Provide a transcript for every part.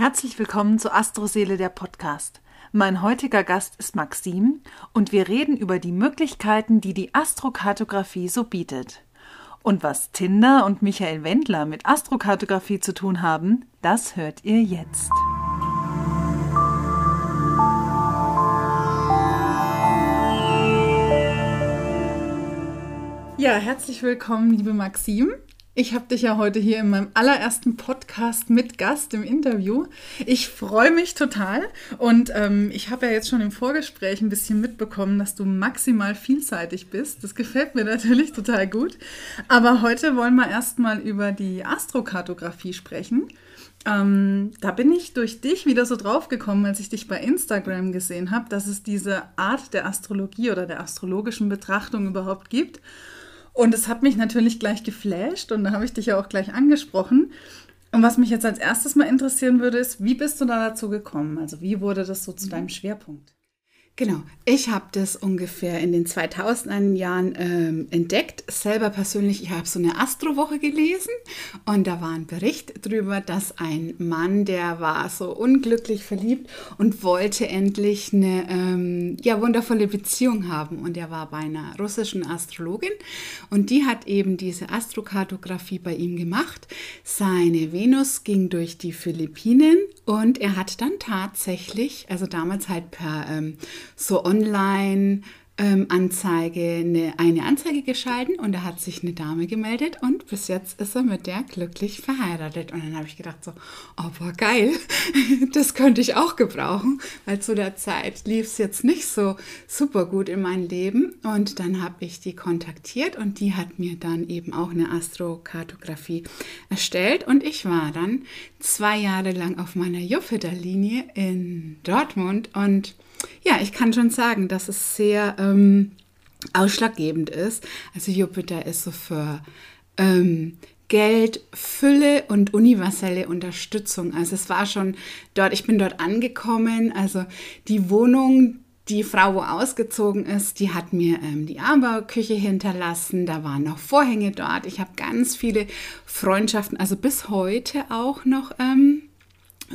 Herzlich willkommen zu Astroseele der Podcast. Mein heutiger Gast ist Maxim und wir reden über die Möglichkeiten, die die Astrokartografie so bietet. Und was Tinder und Michael Wendler mit Astrokartografie zu tun haben, das hört ihr jetzt. Ja, herzlich willkommen, liebe Maxim. Ich habe dich ja heute hier in meinem allerersten Podcast mit Gast im Interview. Ich freue mich total und ähm, ich habe ja jetzt schon im Vorgespräch ein bisschen mitbekommen, dass du maximal vielseitig bist. Das gefällt mir natürlich total gut. Aber heute wollen wir erstmal über die Astrokartografie sprechen. Ähm, da bin ich durch dich wieder so draufgekommen, als ich dich bei Instagram gesehen habe, dass es diese Art der Astrologie oder der astrologischen Betrachtung überhaupt gibt. Und es hat mich natürlich gleich geflasht und da habe ich dich ja auch gleich angesprochen. Und was mich jetzt als erstes mal interessieren würde, ist, wie bist du da dazu gekommen? Also wie wurde das so zu deinem Schwerpunkt? Genau, ich habe das ungefähr in den 2000er Jahren ähm, entdeckt. Selber persönlich, ich habe so eine Astrowoche gelesen und da war ein Bericht darüber, dass ein Mann, der war so unglücklich verliebt und wollte endlich eine ähm, ja, wundervolle Beziehung haben. Und er war bei einer russischen Astrologin und die hat eben diese Astrokartografie bei ihm gemacht. Seine Venus ging durch die Philippinen und er hat dann tatsächlich, also damals halt per ähm, so online ähm, Anzeige, eine, eine Anzeige geschalten und da hat sich eine Dame gemeldet und bis jetzt ist er mit der glücklich verheiratet. Und dann habe ich gedacht so, oh boah, geil, das könnte ich auch gebrauchen, weil zu der Zeit lief es jetzt nicht so super gut in meinem Leben. Und dann habe ich die kontaktiert und die hat mir dann eben auch eine Astrokartografie erstellt und ich war dann zwei Jahre lang auf meiner Jupiter-Linie in Dortmund und ja, ich kann schon sagen, dass es sehr ähm, ausschlaggebend ist. Also Jupiter ist so für ähm, Geld, Fülle und universelle Unterstützung. Also es war schon dort, ich bin dort angekommen. Also die Wohnung, die Frau, wo ausgezogen ist, die hat mir ähm, die Armbauküche hinterlassen. Da waren noch Vorhänge dort. Ich habe ganz viele Freundschaften, also bis heute auch noch ähm,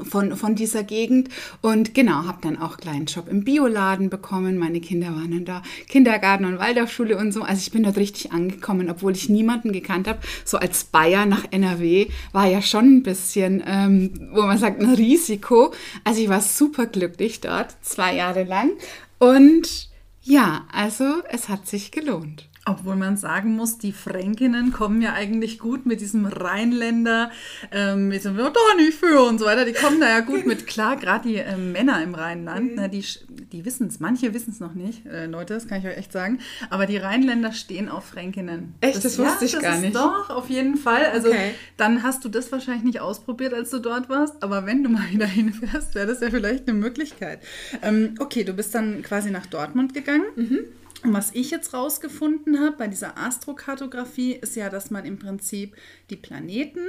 von, von dieser Gegend und genau, habe dann auch einen kleinen Job im Bioladen bekommen. Meine Kinder waren dann da, Kindergarten und Waldorfschule und so. Also ich bin dort richtig angekommen, obwohl ich niemanden gekannt habe. So als Bayer nach NRW war ja schon ein bisschen, ähm, wo man sagt, ein Risiko. Also ich war super glücklich dort, zwei Jahre lang. Und ja, also es hat sich gelohnt. Obwohl man sagen muss, die Fränkinnen kommen ja eigentlich gut mit diesem Rheinländer, ähm, mit so, ja, da nicht für und so weiter. Die kommen da ja gut mit klar, gerade die äh, Männer im Rheinland, mhm. ne, die, die wissen es, manche wissen es noch nicht, äh, Leute, das kann ich euch echt sagen. Aber die Rheinländer stehen auf Fränkinnen. Echt, das, das wusste ja, ich das gar nicht. Doch, auf jeden Fall. Also okay. dann hast du das wahrscheinlich nicht ausprobiert, als du dort warst. Aber wenn du mal wieder hinfährst, wäre das ja vielleicht eine Möglichkeit. Ähm, okay, du bist dann quasi nach Dortmund gegangen. Mhm. Und was ich jetzt rausgefunden habe bei dieser Astrokartografie ist ja, dass man im Prinzip die Planeten,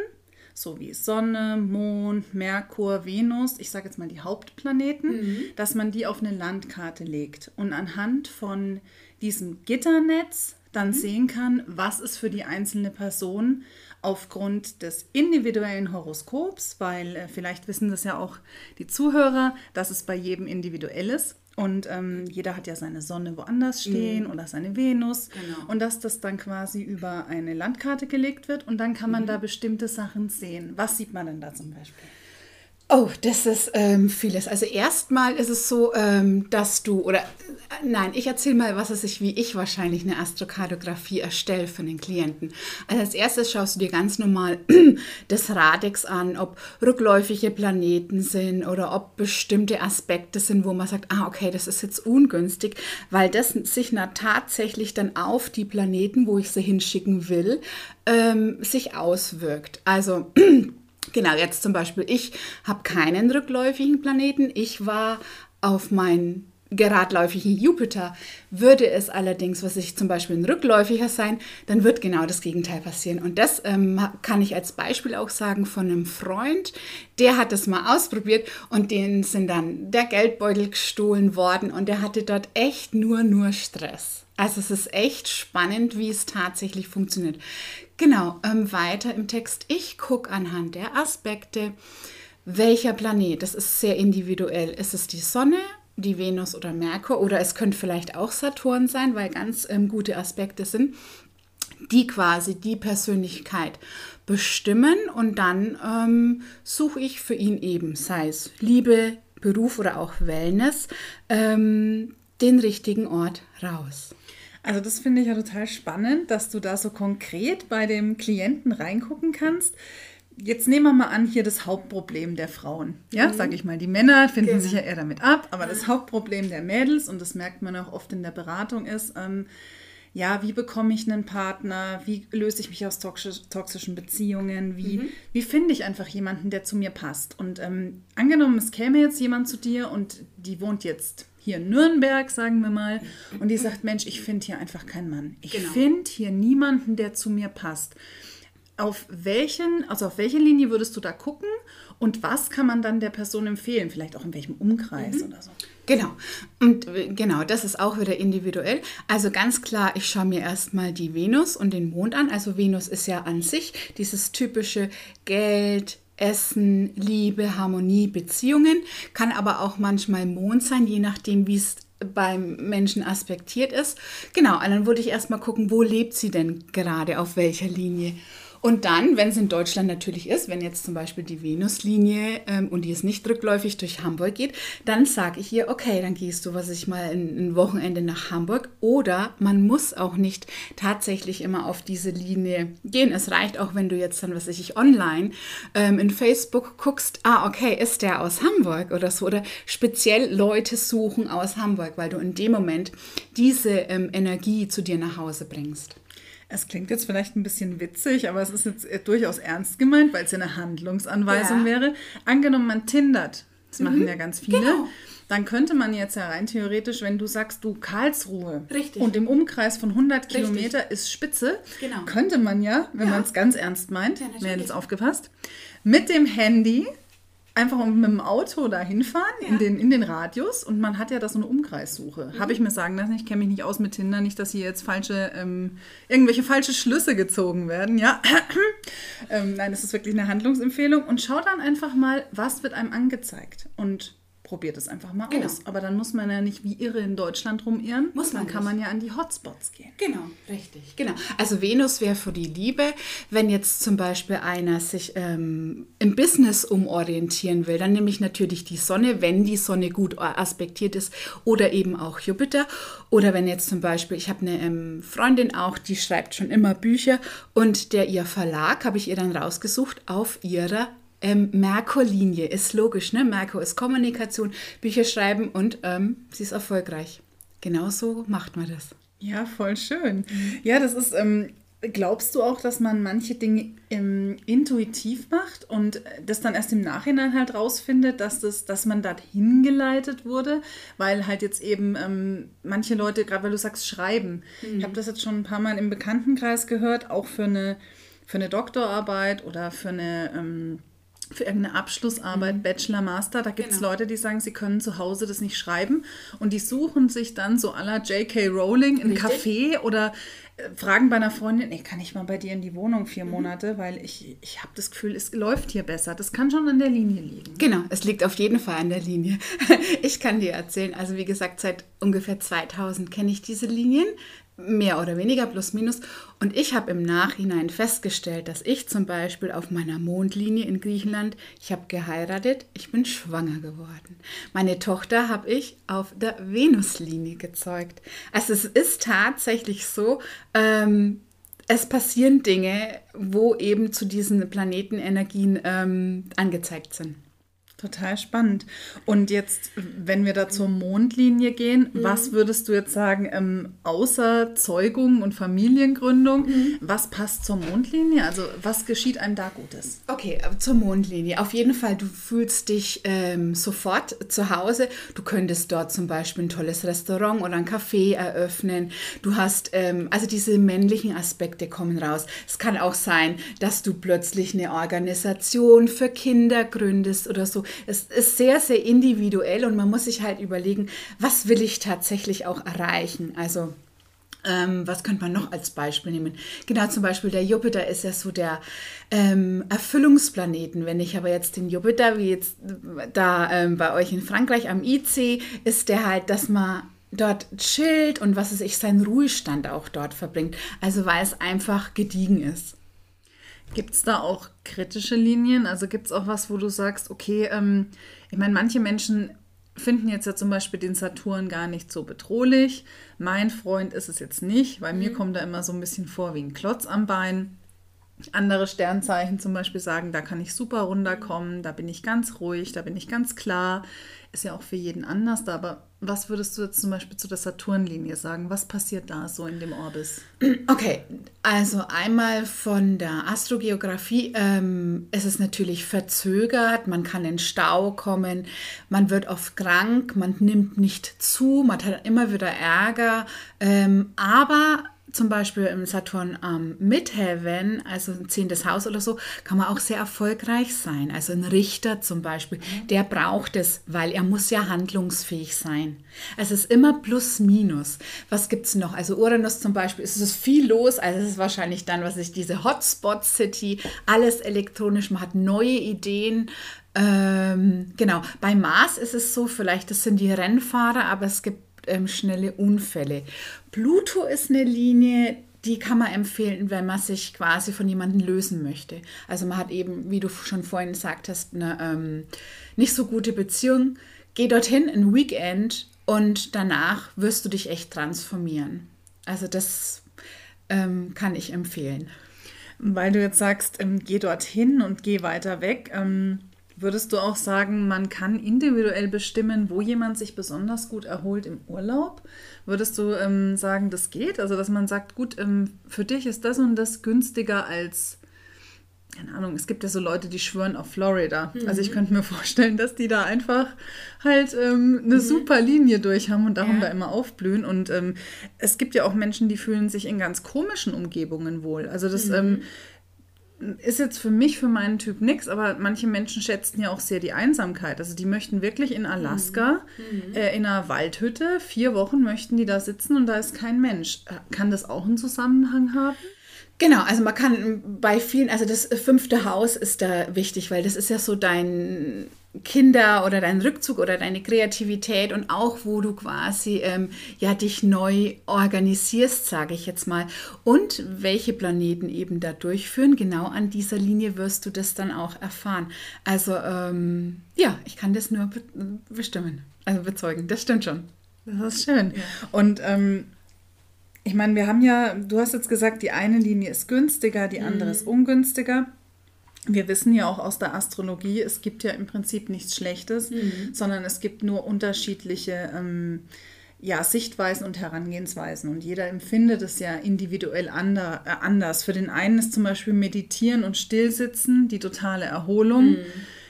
so wie Sonne, Mond, Merkur, Venus, ich sage jetzt mal die Hauptplaneten, mhm. dass man die auf eine Landkarte legt und anhand von diesem Gitternetz dann mhm. sehen kann, was ist für die einzelne Person aufgrund des individuellen Horoskops, weil äh, vielleicht wissen das ja auch die Zuhörer, dass es bei jedem individuell ist und ähm, jeder hat ja seine Sonne woanders stehen mhm. oder seine Venus. Genau. Und dass das dann quasi über eine Landkarte gelegt wird und dann kann man mhm. da bestimmte Sachen sehen. Was sieht man denn da zum Beispiel? Oh, das ist ähm, vieles. Also erstmal ist es so, ähm, dass du, oder äh, nein, ich erzähle mal, was es ist, wie ich wahrscheinlich eine Astrokartografie erstelle für den Klienten. Also als erstes schaust du dir ganz normal das Radex an, ob rückläufige Planeten sind oder ob bestimmte Aspekte sind, wo man sagt, ah, okay, das ist jetzt ungünstig, weil das sich na, tatsächlich dann auf die Planeten, wo ich sie hinschicken will, ähm, sich auswirkt. Also Genau, jetzt zum Beispiel, ich habe keinen rückläufigen Planeten. Ich war auf meinen geradläufigen Jupiter. Würde es allerdings, was ich zum Beispiel ein rückläufiger sein, dann wird genau das Gegenteil passieren. Und das ähm, kann ich als Beispiel auch sagen von einem Freund, der hat das mal ausprobiert und denen sind dann der Geldbeutel gestohlen worden und der hatte dort echt nur, nur Stress. Also es ist echt spannend, wie es tatsächlich funktioniert. Genau, ähm, weiter im Text. Ich gucke anhand der Aspekte, welcher Planet, das ist sehr individuell. Ist es die Sonne, die Venus oder Merkur oder es könnte vielleicht auch Saturn sein, weil ganz ähm, gute Aspekte sind, die quasi die Persönlichkeit bestimmen und dann ähm, suche ich für ihn eben, sei es Liebe, Beruf oder auch Wellness, ähm, den richtigen Ort raus. Also das finde ich ja total spannend, dass du da so konkret bei dem Klienten reingucken kannst. Jetzt nehmen wir mal an, hier das Hauptproblem der Frauen. Ja, mhm. sage ich mal. Die Männer finden genau. sich ja eher damit ab, aber das Hauptproblem der Mädels, und das merkt man auch oft in der Beratung, ist, ähm, ja, wie bekomme ich einen Partner? Wie löse ich mich aus toxischen Beziehungen? Wie, mhm. wie finde ich einfach jemanden, der zu mir passt? Und ähm, angenommen, es käme jetzt jemand zu dir und die wohnt jetzt hier in Nürnberg, sagen wir mal, und die sagt, Mensch, ich finde hier einfach keinen Mann. Ich genau. finde hier niemanden, der zu mir passt. Auf welchen, also auf welche Linie würdest du da gucken und was kann man dann der Person empfehlen? Vielleicht auch in welchem Umkreis mhm. oder so? Genau. Und äh, genau, das ist auch wieder individuell. Also ganz klar, ich schaue mir erstmal die Venus und den Mond an. Also Venus ist ja an sich dieses typische Geld, Essen, Liebe, Harmonie, Beziehungen. Kann aber auch manchmal Mond sein, je nachdem, wie es beim Menschen aspektiert ist. Genau, und dann würde ich erstmal gucken, wo lebt sie denn gerade, auf welcher Linie. Und dann, wenn es in Deutschland natürlich ist, wenn jetzt zum Beispiel die Venuslinie ähm, und die ist nicht rückläufig durch Hamburg geht, dann sage ich ihr, okay, dann gehst du, was ich mal, ein, ein Wochenende nach Hamburg. Oder man muss auch nicht tatsächlich immer auf diese Linie gehen. Es reicht auch, wenn du jetzt dann, was ich, online ähm, in Facebook guckst, ah, okay, ist der aus Hamburg oder so. Oder speziell Leute suchen aus Hamburg, weil du in dem Moment diese ähm, Energie zu dir nach Hause bringst. Es klingt jetzt vielleicht ein bisschen witzig, aber es ist jetzt durchaus ernst gemeint, weil es ja eine Handlungsanweisung ja. wäre. Angenommen, man tindert, das mhm. machen ja ganz viele. Genau. Dann könnte man jetzt ja rein theoretisch, wenn du sagst, du Karlsruhe Richtig. und im Umkreis von 100 Richtig. Kilometer ist Spitze, genau. könnte man ja, wenn ja. man es ganz ernst meint, ja, wer jetzt aufgepasst, mit dem Handy einfach mit dem Auto da hinfahren ja. in, den, in den Radius und man hat ja da so eine Umkreissuche. Mhm. Habe ich mir sagen lassen, ich kenne mich nicht aus mit Tinder, nicht, dass hier jetzt falsche, ähm, irgendwelche falsche Schlüsse gezogen werden, ja. ähm, nein, das ist wirklich eine Handlungsempfehlung und schau dann einfach mal, was wird einem angezeigt und probiert es einfach mal genau. aus. Aber dann muss man ja nicht wie irre in Deutschland rumirren. Muss man. Dann kann man ja an die Hotspots gehen. Genau, richtig. Genau. Also Venus wäre für die Liebe, wenn jetzt zum Beispiel einer sich ähm, im Business umorientieren will, dann nehme ich natürlich die Sonne, wenn die Sonne gut aspektiert ist, oder eben auch Jupiter. Oder wenn jetzt zum Beispiel, ich habe eine ähm, Freundin auch, die schreibt schon immer Bücher und der ihr Verlag habe ich ihr dann rausgesucht auf ihrer ähm, Merkur-Linie ist logisch, ne? Merkur ist Kommunikation, Bücher schreiben und ähm, sie ist erfolgreich. Genauso macht man das. Ja, voll schön. Mhm. Ja, das ist, ähm, glaubst du auch, dass man manche Dinge ähm, intuitiv macht und das dann erst im Nachhinein halt rausfindet, dass, das, dass man dorthin geleitet wurde? Weil halt jetzt eben ähm, manche Leute, gerade weil du sagst, schreiben. Mhm. Ich habe das jetzt schon ein paar Mal im Bekanntenkreis gehört, auch für eine, für eine Doktorarbeit oder für eine ähm, für irgendeine Abschlussarbeit, mhm. Bachelor, Master, da gibt es genau. Leute, die sagen, sie können zu Hause das nicht schreiben und die suchen sich dann so aller J.K. Rowling ein Café oder äh, fragen bei einer Freundin, nee, kann ich mal bei dir in die Wohnung vier mhm. Monate, weil ich, ich habe das Gefühl, es läuft hier besser. Das kann schon an der Linie liegen. Genau, es liegt auf jeden Fall an der Linie. Ich kann dir erzählen, also wie gesagt, seit ungefähr 2000 kenne ich diese Linien mehr oder weniger plus minus. Und ich habe im Nachhinein festgestellt, dass ich zum Beispiel auf meiner Mondlinie in Griechenland, ich habe geheiratet, ich bin schwanger geworden. Meine Tochter habe ich auf der Venuslinie gezeugt. Also es ist tatsächlich so, ähm, es passieren Dinge, wo eben zu diesen Planetenenergien ähm, angezeigt sind. Total spannend. Und jetzt, wenn wir da zur Mondlinie gehen, mhm. was würdest du jetzt sagen, ähm, außer Zeugung und Familiengründung, mhm. was passt zur Mondlinie? Also was geschieht einem da Gutes? Okay, äh, zur Mondlinie. Auf jeden Fall, du fühlst dich ähm, sofort zu Hause. Du könntest dort zum Beispiel ein tolles Restaurant oder ein Café eröffnen. Du hast, ähm, also diese männlichen Aspekte kommen raus. Es kann auch sein, dass du plötzlich eine Organisation für Kinder gründest oder so es ist sehr, sehr individuell und man muss sich halt überlegen, was will ich tatsächlich auch erreichen. Also Ähm, was könnte man noch als Beispiel nehmen? Genau, zum Beispiel der Jupiter ist ja so der ähm, Erfüllungsplaneten. Wenn ich aber jetzt den Jupiter, wie jetzt da ähm, bei euch in Frankreich am IC, ist der halt, dass man dort chillt und was es ich seinen Ruhestand auch dort verbringt. Also weil es einfach gediegen ist. Gibt es da auch kritische Linien? Also gibt es auch was, wo du sagst, okay, ähm, ich meine, manche Menschen finden jetzt ja zum Beispiel den Saturn gar nicht so bedrohlich. Mein Freund ist es jetzt nicht, weil mhm. mir kommt da immer so ein bisschen vor wie ein Klotz am Bein. Andere Sternzeichen zum Beispiel sagen, da kann ich super runterkommen, da bin ich ganz ruhig, da bin ich ganz klar. Ist ja auch für jeden anders, aber was würdest du jetzt zum Beispiel zu der Saturnlinie sagen? Was passiert da so in dem Orbis? Okay, also einmal von der Astrogeografie ähm, ist es natürlich verzögert, man kann in Stau kommen, man wird oft krank, man nimmt nicht zu, man hat immer wieder Ärger, ähm, aber zum Beispiel im Saturn am ähm, Midheaven, also ein zehntes Haus oder so, kann man auch sehr erfolgreich sein. Also ein Richter zum Beispiel, mhm. der braucht es, weil er muss ja handlungsfähig sein. Also es ist immer plus minus. Was gibt es noch? Also Uranus zum Beispiel, es ist viel los, also es ist wahrscheinlich dann, was ich diese Hotspot City, alles elektronisch, man hat neue Ideen. Ähm, genau, bei Mars ist es so, vielleicht das sind die Rennfahrer, aber es gibt ähm, schnelle Unfälle. Pluto ist eine Linie, die kann man empfehlen, wenn man sich quasi von jemandem lösen möchte. Also man hat eben, wie du schon vorhin gesagt hast, eine ähm, nicht so gute Beziehung. Geh dorthin ein Weekend und danach wirst du dich echt transformieren. Also das ähm, kann ich empfehlen. Weil du jetzt sagst, ähm, geh dorthin und geh weiter weg. Ähm, Würdest du auch sagen, man kann individuell bestimmen, wo jemand sich besonders gut erholt im Urlaub? Würdest du ähm, sagen, das geht? Also, dass man sagt, gut, ähm, für dich ist das und das günstiger als, keine Ahnung, es gibt ja so Leute, die schwören auf Florida. Mhm. Also, ich könnte mir vorstellen, dass die da einfach halt ähm, eine mhm. super Linie durch haben und darum ja. da immer aufblühen. Und ähm, es gibt ja auch Menschen, die fühlen sich in ganz komischen Umgebungen wohl. Also, das. Mhm ähm, ist jetzt für mich, für meinen Typ nichts, aber manche Menschen schätzen ja auch sehr die Einsamkeit. Also die möchten wirklich in Alaska, mhm. äh, in einer Waldhütte, vier Wochen möchten die da sitzen und da ist kein Mensch. Äh, kann das auch einen Zusammenhang haben? Genau, also man kann bei vielen, also das fünfte Haus ist da wichtig, weil das ist ja so dein Kinder oder dein Rückzug oder deine Kreativität und auch wo du quasi ähm, ja dich neu organisierst, sage ich jetzt mal. Und welche Planeten eben da durchführen, genau an dieser Linie wirst du das dann auch erfahren. Also ähm, ja, ich kann das nur be bestimmen, also bezeugen. Das stimmt schon. Das ist schön. Ja. Und ähm, ich meine, wir haben ja, du hast jetzt gesagt, die eine Linie ist günstiger, die andere mhm. ist ungünstiger wir wissen ja auch aus der Astrologie, es gibt ja im Prinzip nichts Schlechtes, mhm. sondern es gibt nur unterschiedliche ähm, ja, Sichtweisen und Herangehensweisen. Und jeder empfindet es ja individuell ander, äh, anders. Für den einen ist zum Beispiel Meditieren und Stillsitzen die totale Erholung. Mhm.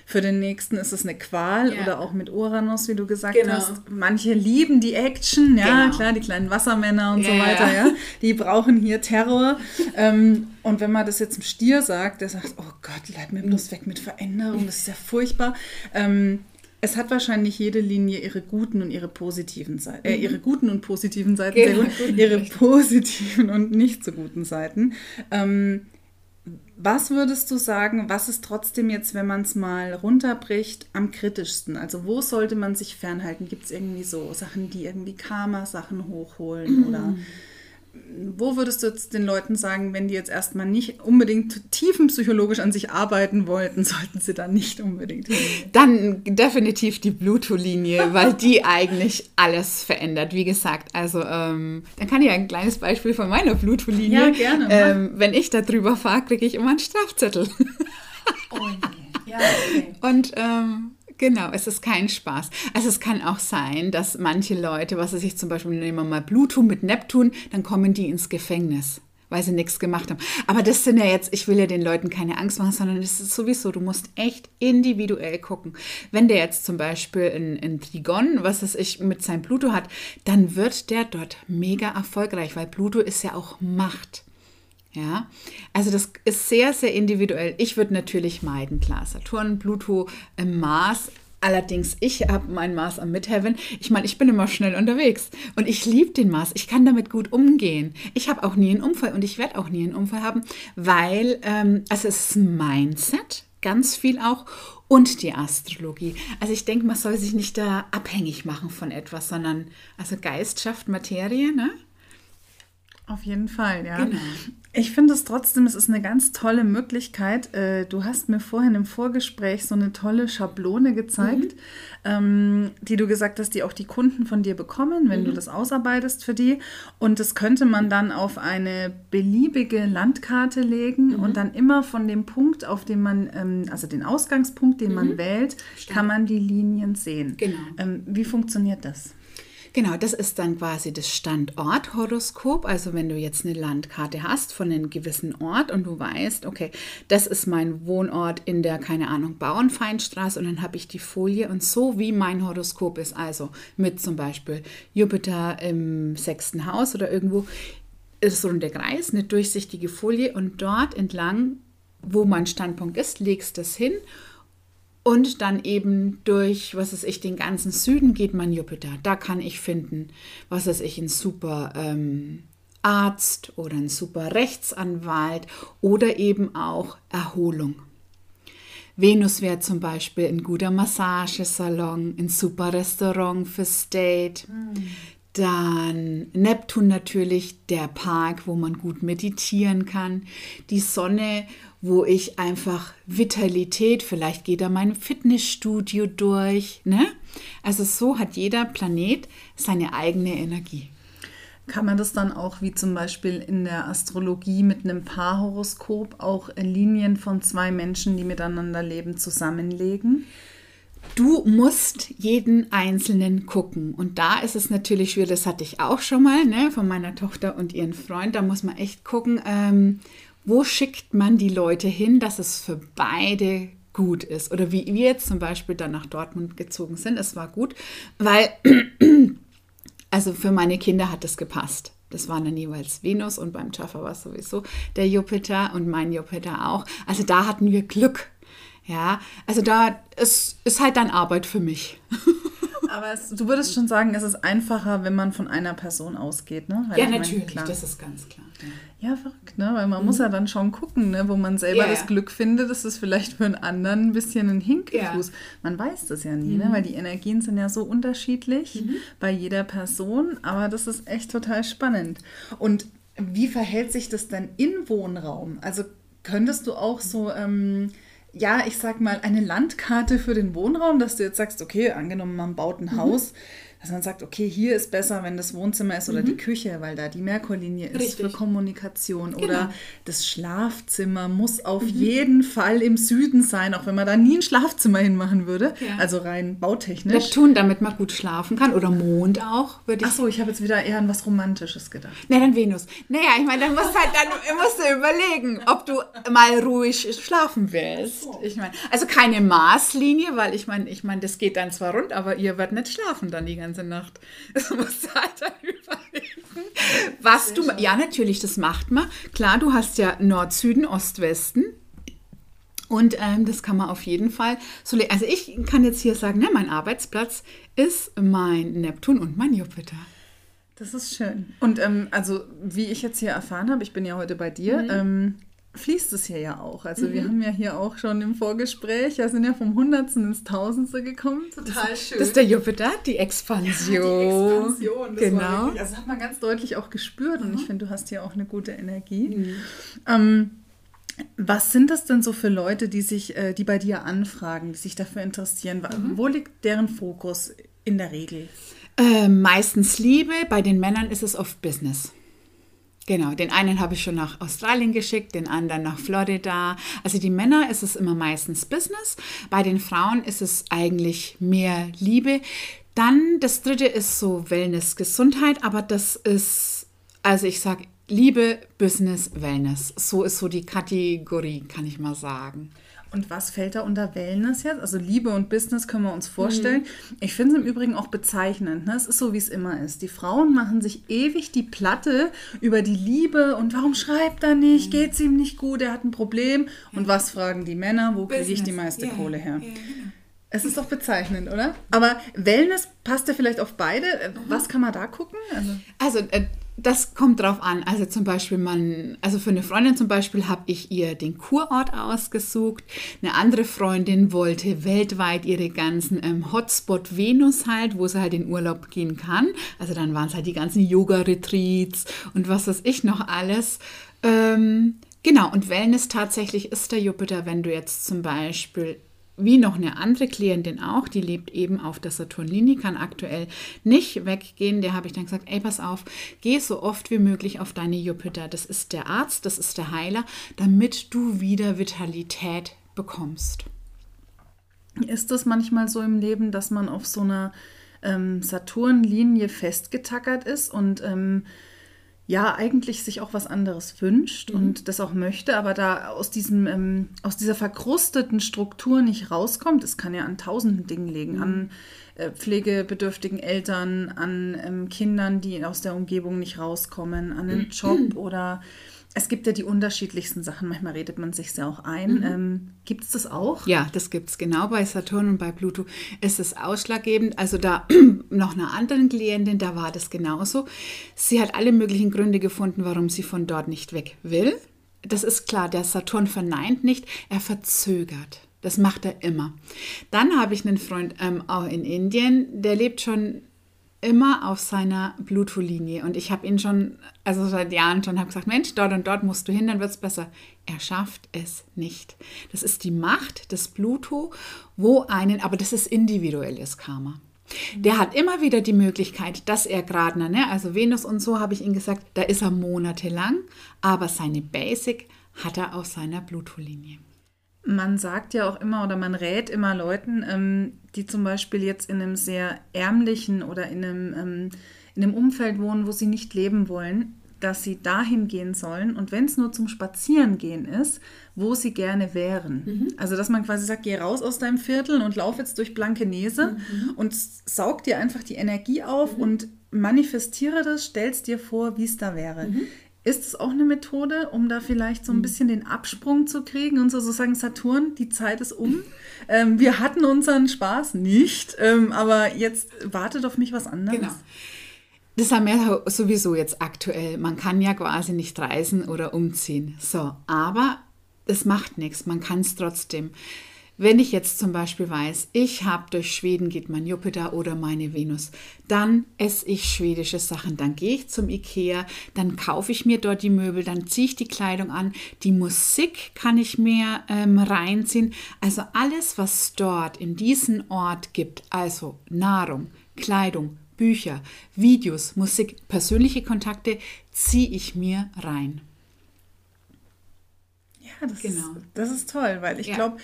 Für den nächsten ist es eine Qual ja. oder auch mit Uranus, wie du gesagt genau. hast. Manche lieben die Action, ja, genau. klar, die kleinen Wassermänner und ja, so weiter, ja. Die brauchen hier Terror. ähm, und wenn man das jetzt im Stier sagt, der sagt, oh Gott, bleib mir bloß weg mit Veränderung, das ist ja furchtbar. Ähm, es hat wahrscheinlich jede Linie ihre guten und ihre positiven Seiten, äh, mhm. ihre guten und positiven Seiten, genau, ihre positiven und nicht so guten Seiten. Ähm, was würdest du sagen, was ist trotzdem jetzt, wenn man es mal runterbricht, am kritischsten? Also wo sollte man sich fernhalten? Gibt es irgendwie so Sachen, die irgendwie Karma-Sachen hochholen mhm. oder wo würdest du jetzt den Leuten sagen, wenn die jetzt erstmal nicht unbedingt tiefenpsychologisch an sich arbeiten wollten, sollten sie dann nicht unbedingt hin? Dann definitiv die Bluetooth-Linie, weil die eigentlich alles verändert. Wie gesagt, also ähm, dann kann ich ein kleines Beispiel von meiner Bluetooth-Linie. Ja, gerne. Ähm, wenn ich da drüber fahre, kriege ich immer einen Strafzettel. oh nee. Ja, okay. Und ähm, Genau, es ist kein Spaß. Also es kann auch sein, dass manche Leute, was weiß ich zum Beispiel, nehmen wir mal Pluto mit Neptun, dann kommen die ins Gefängnis, weil sie nichts gemacht haben. Aber das sind ja jetzt, ich will ja den Leuten keine Angst machen, sondern es ist sowieso, du musst echt individuell gucken. Wenn der jetzt zum Beispiel in, in Trigon, was weiß ich, mit seinem Pluto hat, dann wird der dort mega erfolgreich, weil Pluto ist ja auch Macht. Ja, also das ist sehr, sehr individuell. Ich würde natürlich meiden, klar, Saturn, Pluto, Mars. Allerdings, ich habe mein Mars am Midheaven. Ich meine, ich bin immer schnell unterwegs und ich liebe den Mars. Ich kann damit gut umgehen. Ich habe auch nie einen Unfall und ich werde auch nie einen Unfall haben, weil ähm, also es ist Mindset, ganz viel auch und die Astrologie. Also ich denke, man soll sich nicht da abhängig machen von etwas, sondern also Geist schafft Materie, ne? Auf jeden Fall, ja. Genau. Ich finde es trotzdem, es ist eine ganz tolle Möglichkeit. Äh, du hast mir vorhin im Vorgespräch so eine tolle Schablone gezeigt, mhm. Ähm, die du gesagt hast, die auch die Kunden von dir bekommen, wenn mhm. du das ausarbeitest für die. Und das könnte man dann auf eine beliebige Landkarte legen mhm. und dann immer von dem Punkt, auf dem man, ähm, also den Ausgangspunkt, den man mhm. wählt, Stimmt. kann man die Linien sehen. Genau. Ähm, wie funktioniert das? Genau, das ist dann quasi das Standorthoroskop. Also wenn du jetzt eine Landkarte hast von einem gewissen Ort und du weißt, okay, das ist mein Wohnort in der, keine Ahnung, Bauernfeinstraße und dann habe ich die Folie und so wie mein Horoskop ist, also mit zum Beispiel Jupiter im sechsten Haus oder irgendwo, ist so ein Kreis, eine durchsichtige Folie und dort entlang, wo mein Standpunkt ist, legst du es hin und dann eben durch, was weiß ich, den ganzen Süden geht man Jupiter. Da kann ich finden, was weiß ich, ein super ähm, Arzt oder ein super Rechtsanwalt oder eben auch Erholung. Venus wäre zum Beispiel ein guter Massagesalon, ein super Restaurant für State. Mhm. Dann Neptun natürlich, der Park, wo man gut meditieren kann. Die Sonne wo ich einfach Vitalität, vielleicht geht da mein Fitnessstudio durch. Ne? Also so hat jeder Planet seine eigene Energie. Kann man das dann auch wie zum Beispiel in der Astrologie mit einem Paarhoroskop auch Linien von zwei Menschen, die miteinander leben, zusammenlegen? Du musst jeden Einzelnen gucken. Und da ist es natürlich schwierig, das hatte ich auch schon mal, ne, von meiner Tochter und ihren Freund. Da muss man echt gucken, ähm, wo schickt man die Leute hin, dass es für beide gut ist? Oder wie wir jetzt zum Beispiel dann nach Dortmund gezogen sind, es war gut, weil, also für meine Kinder hat es gepasst. Das waren dann jeweils Venus und beim Schaffer war es sowieso der Jupiter und mein Jupiter auch. Also da hatten wir Glück. Ja, also da ist, ist halt dann Arbeit für mich. Aber es, du würdest schon sagen, es ist einfacher, wenn man von einer Person ausgeht, ne? Weil ja, natürlich, meine, das ist ganz klar. Ja, ja verrückt, ne? Weil man mhm. muss ja dann schon gucken, ne? wo man selber ja, das Glück findet, das ist vielleicht für einen anderen ein bisschen ein Hinkefuß. Ja. Man weiß das ja nie, ne? mhm. ne? weil die Energien sind ja so unterschiedlich mhm. bei jeder Person, aber das ist echt total spannend. Und wie verhält sich das denn im Wohnraum? Also könntest du auch so... Ähm, ja, ich sag mal, eine Landkarte für den Wohnraum, dass du jetzt sagst, okay, angenommen, man baut ein mhm. Haus, dass man sagt, okay, hier ist besser, wenn das Wohnzimmer ist oder mhm. die Küche, weil da die Merkurlinie ist Richtig. für Kommunikation. Genau. Oder das Schlafzimmer muss auf mhm. jeden Fall im Süden sein, auch wenn man da nie ein Schlafzimmer hinmachen würde. Ja. Also rein bautechnisch. Neptun, damit man gut schlafen kann. Oder Mond auch, würde ich. Achso, ich habe jetzt wieder eher an was Romantisches gedacht. Nee, dann Venus. Naja, ich meine, dann musst halt dann musst du überlegen, ob du mal ruhig schlafen willst. Ich meine, also keine Maßlinie, weil ich meine, ich meine, das geht dann zwar rund, aber ihr werdet nicht schlafen dann die ganze ganze Nacht. Das musst du halt dann überlegen. Was du, ja, natürlich, das macht man. Klar, du hast ja Nord, Süden, Ost, Westen. Und ähm, das kann man auf jeden Fall so Also ich kann jetzt hier sagen, ne, mein Arbeitsplatz ist mein Neptun und mein Jupiter. Das ist schön. Und ähm, also wie ich jetzt hier erfahren habe, ich bin ja heute bei dir, mhm. ähm, fließt es hier ja auch. Also mhm. wir haben ja hier auch schon im Vorgespräch, wir sind ja vom Hundertsten ins Tausendste gekommen. Total das, schön. Das ist der Jupiter, die Expansion. Ja, die Expansion, genau. Wirklich, also hat man ganz deutlich auch gespürt und mhm. ich finde, du hast hier auch eine gute Energie. Mhm. Ähm, was sind das denn so für Leute, die sich, äh, die bei dir anfragen, die sich dafür interessieren? Mhm. Wo liegt deren Fokus in der Regel? Äh, meistens Liebe, bei den Männern ist es oft Business. Genau, den einen habe ich schon nach Australien geschickt, den anderen nach Florida. Also die Männer ist es immer meistens Business, bei den Frauen ist es eigentlich mehr Liebe. Dann das dritte ist so Wellness, Gesundheit, aber das ist, also ich sage Liebe, Business, Wellness. So ist so die Kategorie, kann ich mal sagen. Und was fällt da unter Wellness jetzt? Also Liebe und Business können wir uns vorstellen. Mhm. Ich finde es im Übrigen auch bezeichnend. Ne? Es ist so, wie es immer ist. Die Frauen machen sich ewig die Platte über die Liebe und warum schreibt er nicht? Mhm. Geht es ihm nicht gut? Er hat ein Problem. Und was fragen die Männer? Wo kriege ich die meiste yeah. Kohle her? Yeah, genau. Es ist doch bezeichnend, oder? Aber Wellness passt ja vielleicht auf beide. Was kann man da gucken? Also, also äh, das kommt drauf an. Also zum Beispiel, man, also für eine Freundin zum Beispiel habe ich ihr den Kurort ausgesucht. Eine andere Freundin wollte weltweit ihre ganzen ähm, Hotspot Venus halt, wo sie halt in Urlaub gehen kann. Also dann waren es halt die ganzen Yoga-Retreats und was weiß ich noch alles. Ähm, genau, und Wellness tatsächlich ist der Jupiter, wenn du jetzt zum Beispiel wie noch eine andere Klientin auch, die lebt eben auf der Saturnlinie, kann aktuell nicht weggehen. Der habe ich dann gesagt, ey, pass auf, geh so oft wie möglich auf deine Jupiter. Das ist der Arzt, das ist der Heiler, damit du wieder Vitalität bekommst. Ist das manchmal so im Leben, dass man auf so einer ähm, Saturnlinie festgetackert ist und ähm, ja eigentlich sich auch was anderes wünscht mhm. und das auch möchte, aber da aus diesem ähm, aus dieser verkrusteten Struktur nicht rauskommt. Es kann ja an tausenden Dingen liegen, mhm. an äh, pflegebedürftigen Eltern, an ähm, Kindern, die aus der Umgebung nicht rauskommen, an einen Job oder es gibt ja die unterschiedlichsten Sachen. Manchmal redet man sich ja auch ein. Mhm. Ähm, gibt es das auch? Ja, das gibt es genau. Bei Saturn und bei Pluto ist es ausschlaggebend. Also da noch einer anderen Klientin, da war das genauso. Sie hat alle möglichen Gründe gefunden, warum sie von dort nicht weg will. Das ist klar, der Saturn verneint nicht, er verzögert. Das macht er immer. Dann habe ich einen Freund ähm, auch in Indien, der lebt schon immer auf seiner Pluto-Linie. Und ich habe ihn schon, also seit Jahren schon, habe gesagt, Mensch, dort und dort musst du hin, dann wird es besser. Er schafft es nicht. Das ist die Macht des Pluto, wo einen, aber das ist individuelles Karma. Der hat immer wieder die Möglichkeit, dass er gerade, ne, also Venus und so habe ich ihm gesagt, da ist er monatelang, aber seine Basic hat er auf seiner Pluto-Linie man sagt ja auch immer oder man rät immer Leuten, ähm, die zum Beispiel jetzt in einem sehr ärmlichen oder in einem, ähm, in einem Umfeld wohnen, wo sie nicht leben wollen, dass sie dahin gehen sollen und wenn es nur zum Spazierengehen ist, wo sie gerne wären. Mhm. Also dass man quasi sagt, geh raus aus deinem Viertel und lauf jetzt durch Blankenese mhm. und saug dir einfach die Energie auf mhm. und manifestiere das, stellst dir vor, wie es da wäre. Mhm. Ist es auch eine Methode, um da vielleicht so ein mhm. bisschen den Absprung zu kriegen und so sozusagen Saturn, die Zeit ist um. Ähm, wir hatten unseren Spaß nicht, ähm, aber jetzt wartet auf mich was anderes. Genau. Das haben wir sowieso jetzt aktuell. Man kann ja quasi nicht reisen oder umziehen. So, aber das macht nichts. Man kann es trotzdem. Wenn ich jetzt zum Beispiel weiß, ich habe durch Schweden geht mein Jupiter oder meine Venus, dann esse ich schwedische Sachen, dann gehe ich zum Ikea, dann kaufe ich mir dort die Möbel, dann ziehe ich die Kleidung an, die Musik kann ich mir ähm, reinziehen. Also alles, was dort in diesem Ort gibt, also Nahrung, Kleidung, Bücher, Videos, Musik, persönliche Kontakte, ziehe ich mir rein. Ja, das, genau. ist, das ist toll, weil ich ja. glaube,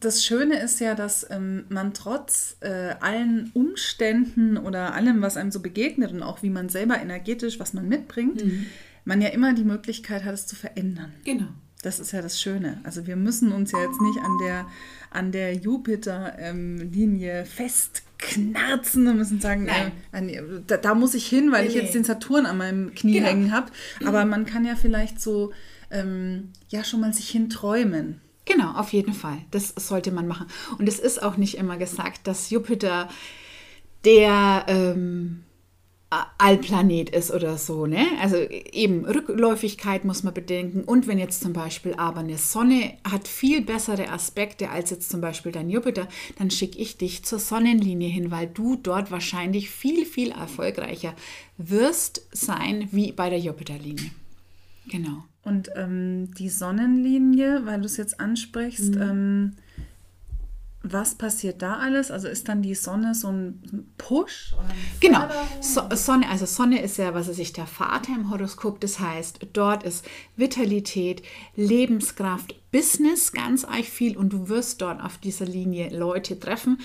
das Schöne ist ja, dass ähm, man trotz äh, allen Umständen oder allem, was einem so begegnet und auch wie man selber energetisch, was man mitbringt, mhm. man ja immer die Möglichkeit hat, es zu verändern. Genau. Das ist ja das Schöne. Also wir müssen uns ja jetzt nicht an der, an der Jupiter-Linie ähm, festknarzen und müssen sagen, äh, an, da, da, muss ich hin, weil nee, ich jetzt den Saturn an meinem Knie genau. hängen habe. Aber man kann ja vielleicht so ähm, ja schon mal sich hinträumen. Genau, auf jeden Fall. Das sollte man machen. Und es ist auch nicht immer gesagt, dass Jupiter der ähm, Allplanet ist oder so. Ne? Also eben Rückläufigkeit muss man bedenken. Und wenn jetzt zum Beispiel aber eine Sonne hat viel bessere Aspekte als jetzt zum Beispiel dein Jupiter, dann schicke ich dich zur Sonnenlinie hin, weil du dort wahrscheinlich viel, viel erfolgreicher wirst sein wie bei der Jupiterlinie. Genau. Und ähm, die Sonnenlinie, weil du es jetzt ansprichst, mhm. ähm, was passiert da alles? Also ist dann die Sonne so ein Push? genau. So, Sonne, also Sonne ist ja, was ist ich, der Vater im Horoskop. Das heißt, dort ist Vitalität, Lebenskraft, Business ganz arg viel und du wirst dort auf dieser Linie Leute treffen,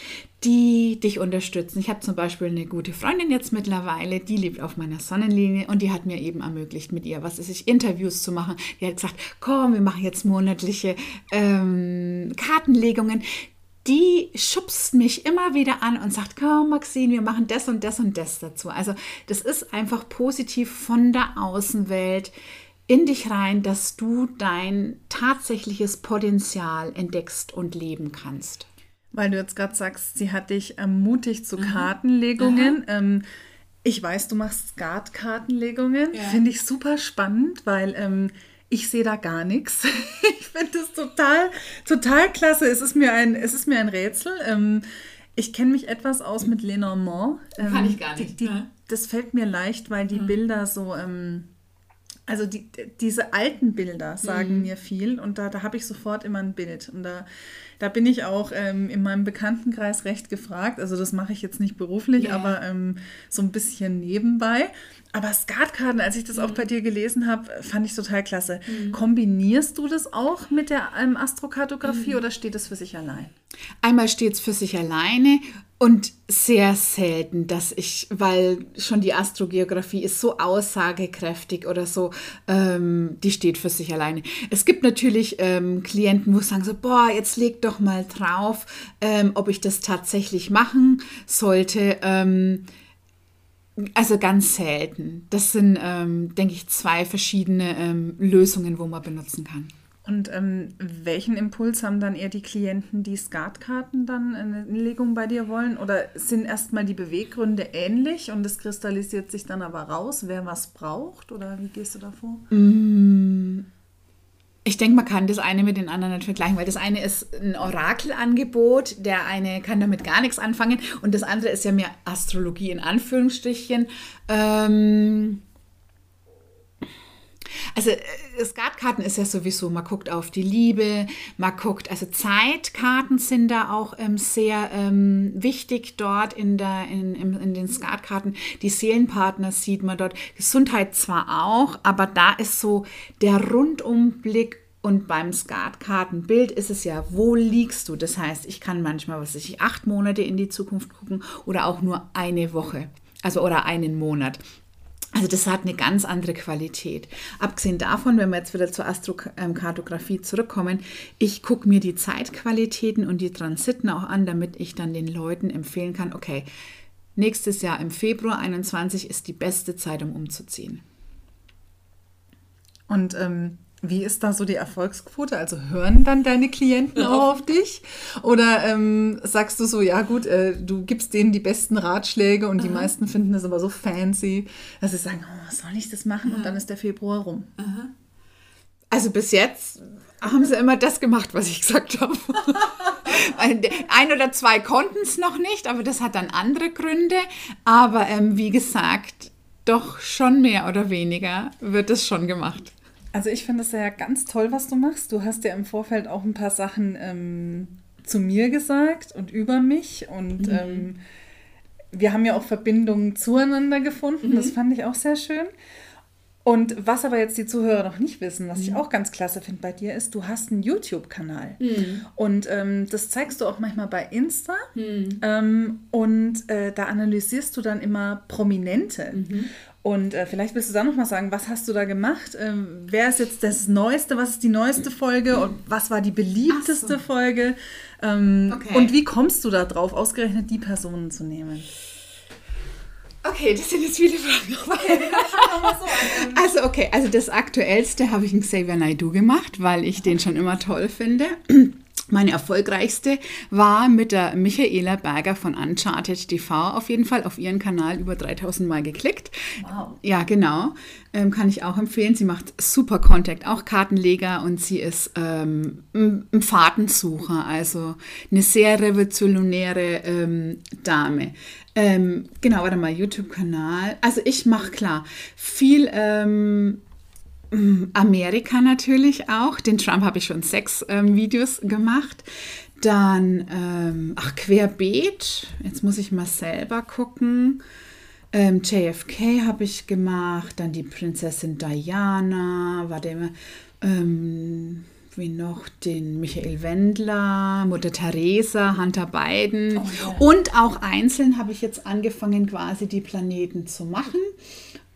die dich unterstützen. Ich habe zum Beispiel eine gute Freundin jetzt mittlerweile, die lebt auf meiner Sonnenlinie und die hat mir eben ermöglicht, mit ihr, was ist ich, Interviews zu machen. Die hat gesagt, komm, wir machen jetzt monatliche ähm, Kartenlegungen die schubst mich immer wieder an und sagt, komm Maxine, wir machen das und das und das dazu. Also das ist einfach positiv von der Außenwelt in dich rein, dass du dein tatsächliches Potenzial entdeckst und leben kannst. Weil du jetzt gerade sagst, sie hat dich ermutigt zu Kartenlegungen. Ähm, ich weiß, du machst Skatkartenlegungen. Ja. Finde ich super spannend, weil ähm, ich sehe da gar nichts. Ich finde das total, total klasse. Es ist mir ein, es ist mir ein Rätsel. Ähm, ich kenne mich etwas aus mit Lenormand. Ähm, Kann ich gar nicht. Die, die, ja. Das fällt mir leicht, weil die ja. Bilder so, ähm, also die, diese alten Bilder sagen mhm. mir viel und da, da habe ich sofort immer ein Bild. Und da, da bin ich auch ähm, in meinem Bekanntenkreis recht gefragt. Also das mache ich jetzt nicht beruflich, yeah. aber ähm, so ein bisschen nebenbei. Aber Skatkarten, als ich das mhm. auch bei dir gelesen habe, fand ich total klasse. Mhm. Kombinierst du das auch mit der ähm, Astrokartografie mhm. oder steht es für sich allein? Einmal steht es für sich alleine und sehr selten, dass ich, weil schon die Astrogeografie ist so aussagekräftig oder so, ähm, die steht für sich alleine. Es gibt natürlich ähm, Klienten, wo sagen so, boah, jetzt leg doch mal drauf, ähm, ob ich das tatsächlich machen sollte. Ähm, also ganz selten. Das sind, ähm, denke ich, zwei verschiedene ähm, Lösungen, wo man benutzen kann. Und ähm, welchen Impuls haben dann eher die Klienten, die Skatkarten dann eine Legung bei dir wollen? Oder sind erstmal die Beweggründe ähnlich und es kristallisiert sich dann aber raus, wer was braucht? Oder wie gehst du da vor? Mm. Ich denke, man kann das eine mit den anderen nicht vergleichen, weil das eine ist ein Orakelangebot, der eine kann damit gar nichts anfangen und das andere ist ja mehr Astrologie in Anführungsstrichen. Ähm, also äh, Skatkarten ist ja sowieso, man guckt auf die Liebe, man guckt, also Zeitkarten sind da auch ähm, sehr ähm, wichtig dort in, der, in, in, in den Skatkarten. Die Seelenpartner sieht man dort, Gesundheit zwar auch, aber da ist so der Rundumblick und beim Skatkartenbild ist es ja, wo liegst du? Das heißt, ich kann manchmal, was ich, acht Monate in die Zukunft gucken oder auch nur eine Woche. Also oder einen Monat. Also das hat eine ganz andere Qualität. Abgesehen davon, wenn wir jetzt wieder zur Astrokartografie zurückkommen, ich gucke mir die Zeitqualitäten und die Transiten auch an, damit ich dann den Leuten empfehlen kann, okay, nächstes Jahr im Februar 21 ist die beste Zeit, um umzuziehen. Und ähm, wie ist da so die Erfolgsquote? Also hören dann deine Klienten auch auf dich? Oder ähm, sagst du so, ja gut, äh, du gibst denen die besten Ratschläge und Aha. die meisten finden das aber so fancy, dass sie sagen, oh, soll ich das machen? Aha. Und dann ist der Februar rum. Aha. Also bis jetzt haben sie immer das gemacht, was ich gesagt habe. Ein oder zwei konnten es noch nicht, aber das hat dann andere Gründe. Aber ähm, wie gesagt, doch schon mehr oder weniger wird es schon gemacht. Also ich finde es ja ganz toll, was du machst. Du hast ja im Vorfeld auch ein paar Sachen ähm, zu mir gesagt und über mich und mhm. ähm, wir haben ja auch Verbindungen zueinander gefunden. Mhm. Das fand ich auch sehr schön. Und was aber jetzt die Zuhörer noch nicht wissen, was mhm. ich auch ganz klasse finde bei dir, ist, du hast einen YouTube-Kanal. Mhm. Und ähm, das zeigst du auch manchmal bei Insta. Mhm. Ähm, und äh, da analysierst du dann immer Prominente. Und äh, vielleicht willst du da nochmal sagen, was hast du da gemacht? Ähm, wer ist jetzt das Neueste? Was ist die neueste Folge? Und was war die beliebteste so. Folge? Ähm, okay. Und wie kommst du da drauf, ausgerechnet die Personen zu nehmen? Okay, das sind jetzt viele Fragen. also okay, also das aktuellste habe ich in Xavier Naidoo gemacht, weil ich den schon immer toll finde. Meine erfolgreichste war mit der Michaela Berger von Uncharted TV auf jeden Fall auf ihren Kanal über 3000 Mal geklickt. Wow. Ja, genau. Ähm, kann ich auch empfehlen. Sie macht super Contact, auch Kartenleger und sie ist ähm, ein Fahrtensucher, also eine sehr revolutionäre ähm, Dame. Ähm, genau, warte mal, YouTube-Kanal. Also ich mache klar viel ähm, Amerika natürlich auch. Den Trump habe ich schon sechs ähm, Videos gemacht. Dann, ähm, ach, querbeet. Jetzt muss ich mal selber gucken. Ähm, JFK habe ich gemacht. Dann die Prinzessin Diana. Warte immer. Ähm, wie noch den Michael Wendler, Mutter Teresa, Hunter Biden. Oh, yeah. Und auch einzeln habe ich jetzt angefangen, quasi die Planeten zu machen.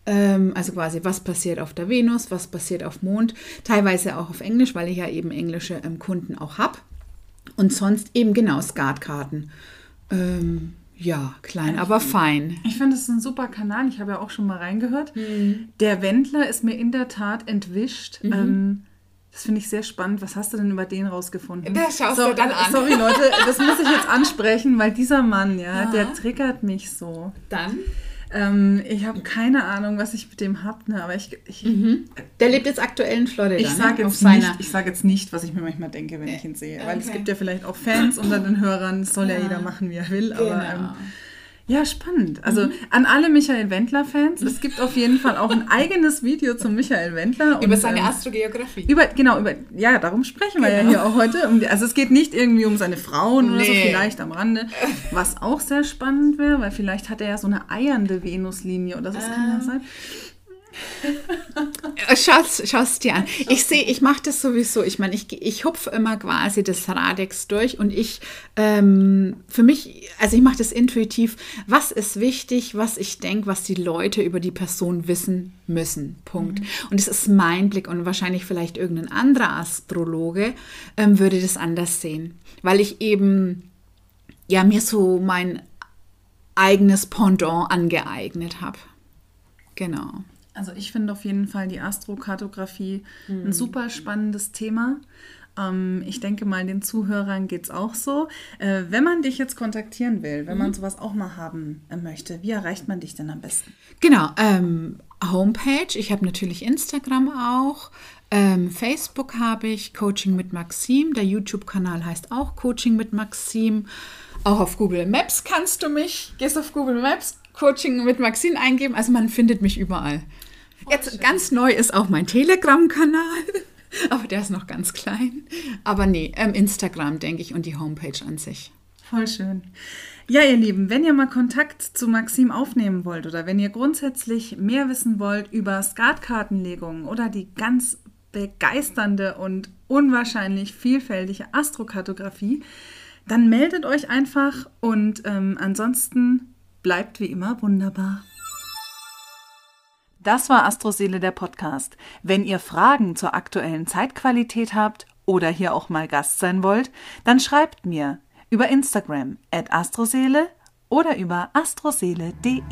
Ähm, also quasi, was passiert auf der Venus, was passiert auf Mond, teilweise auch auf Englisch, weil ich ja eben englische ähm, Kunden auch habe. Und sonst eben genau Skatkarten. Ähm, ja, klein, aber fein. Ich finde, es ist ein super Kanal. Ich habe ja auch schon mal reingehört. Mhm. Der Wendler ist mir in der Tat entwischt. Mhm. Ähm, Das finde ich sehr spannend. Was hast du denn über den rausgefunden? Das schaust so, du dann an. Sorry, Leute, das muss ich jetzt ansprechen, weil dieser Mann, ja, ja. der triggert mich so. Dann? Ähm, ich habe keine Ahnung, was ich mit dem habe, ne? aber ich. ich mhm. Der lebt jetzt aktuell in Florida. Ich sage ne? jetzt, nicht, sag jetzt nicht, was ich mir manchmal denke, wenn ich ihn sehe. Weil okay. es gibt ja vielleicht auch Fans unter den Hörern, das soll ja, ja jeder machen, wie er will. Genau. Aber ähm, ja, spannend. Also mhm. an alle Michael Wendler-Fans, es gibt auf jeden Fall auch ein eigenes Video zum Michael Wendler. über seine ähm, Astrogeografie. Über, genau, über, ja, darum sprechen wir ja genau. hier auch heute. also es geht nicht irgendwie um seine Frauen nee. oder so, vielleicht am Rande. Was auch sehr spannend wäre, weil vielleicht hat er ja so eine eiernde Venuslinie oder so, das kann ja ah. sein. Schau es dir an. Ich sehe, ich mache das sowieso. Ich meine, ich, ich hupfe immer quasi das Radex durch und ich, ähm, für mich, also ich mache das intuitiv. Was ist wichtig, was ich denke, was die Leute über die Person wissen müssen. Punkt. Mhm. Und es ist mein Blick und wahrscheinlich vielleicht irgendein anderer Astrologe ähm, würde das anders sehen, weil ich eben ja mir so mein eigenes Pendant angeeignet habe. Genau. Also ich finde auf jeden Fall die Astrokartografie mhm. ein super spannendes Thema. Ähm, ich denke mal, den Zuhörern geht es auch so. Äh, wenn man dich jetzt kontaktieren will, wenn mhm. man sowas auch mal haben äh, möchte, wie erreicht man dich denn am besten? Genau, ähm, Homepage. Ich habe natürlich Instagram auch. Ähm, Facebook habe ich Coaching mit Maxim. Der YouTube-Kanal heißt auch Coaching mit Maxim. Auch auf Google Maps kannst du mich. Gehst auf Google Maps, Coaching mit Maxim eingeben. Also man findet mich überall. Jetzt ganz neu ist auch mein Telegram-Kanal. Aber der ist noch ganz klein. Aber nee, ähm, Instagram, denke ich, und die Homepage an sich. Voll schön. Ja, ihr Lieben, wenn ihr mal Kontakt zu Maxim aufnehmen wollt oder wenn ihr grundsätzlich mehr wissen wollt über Skatkartenlegungen oder die ganz begeisternde und unwahrscheinlich vielfältige Astrokartografie, dann meldet euch einfach und ähm, ansonsten bleibt wie immer wunderbar. Das war Astroseele der Podcast. Wenn ihr Fragen zur aktuellen Zeitqualität habt oder hier auch mal Gast sein wollt, dann schreibt mir über Instagram at astroseele oder über astroseele.de.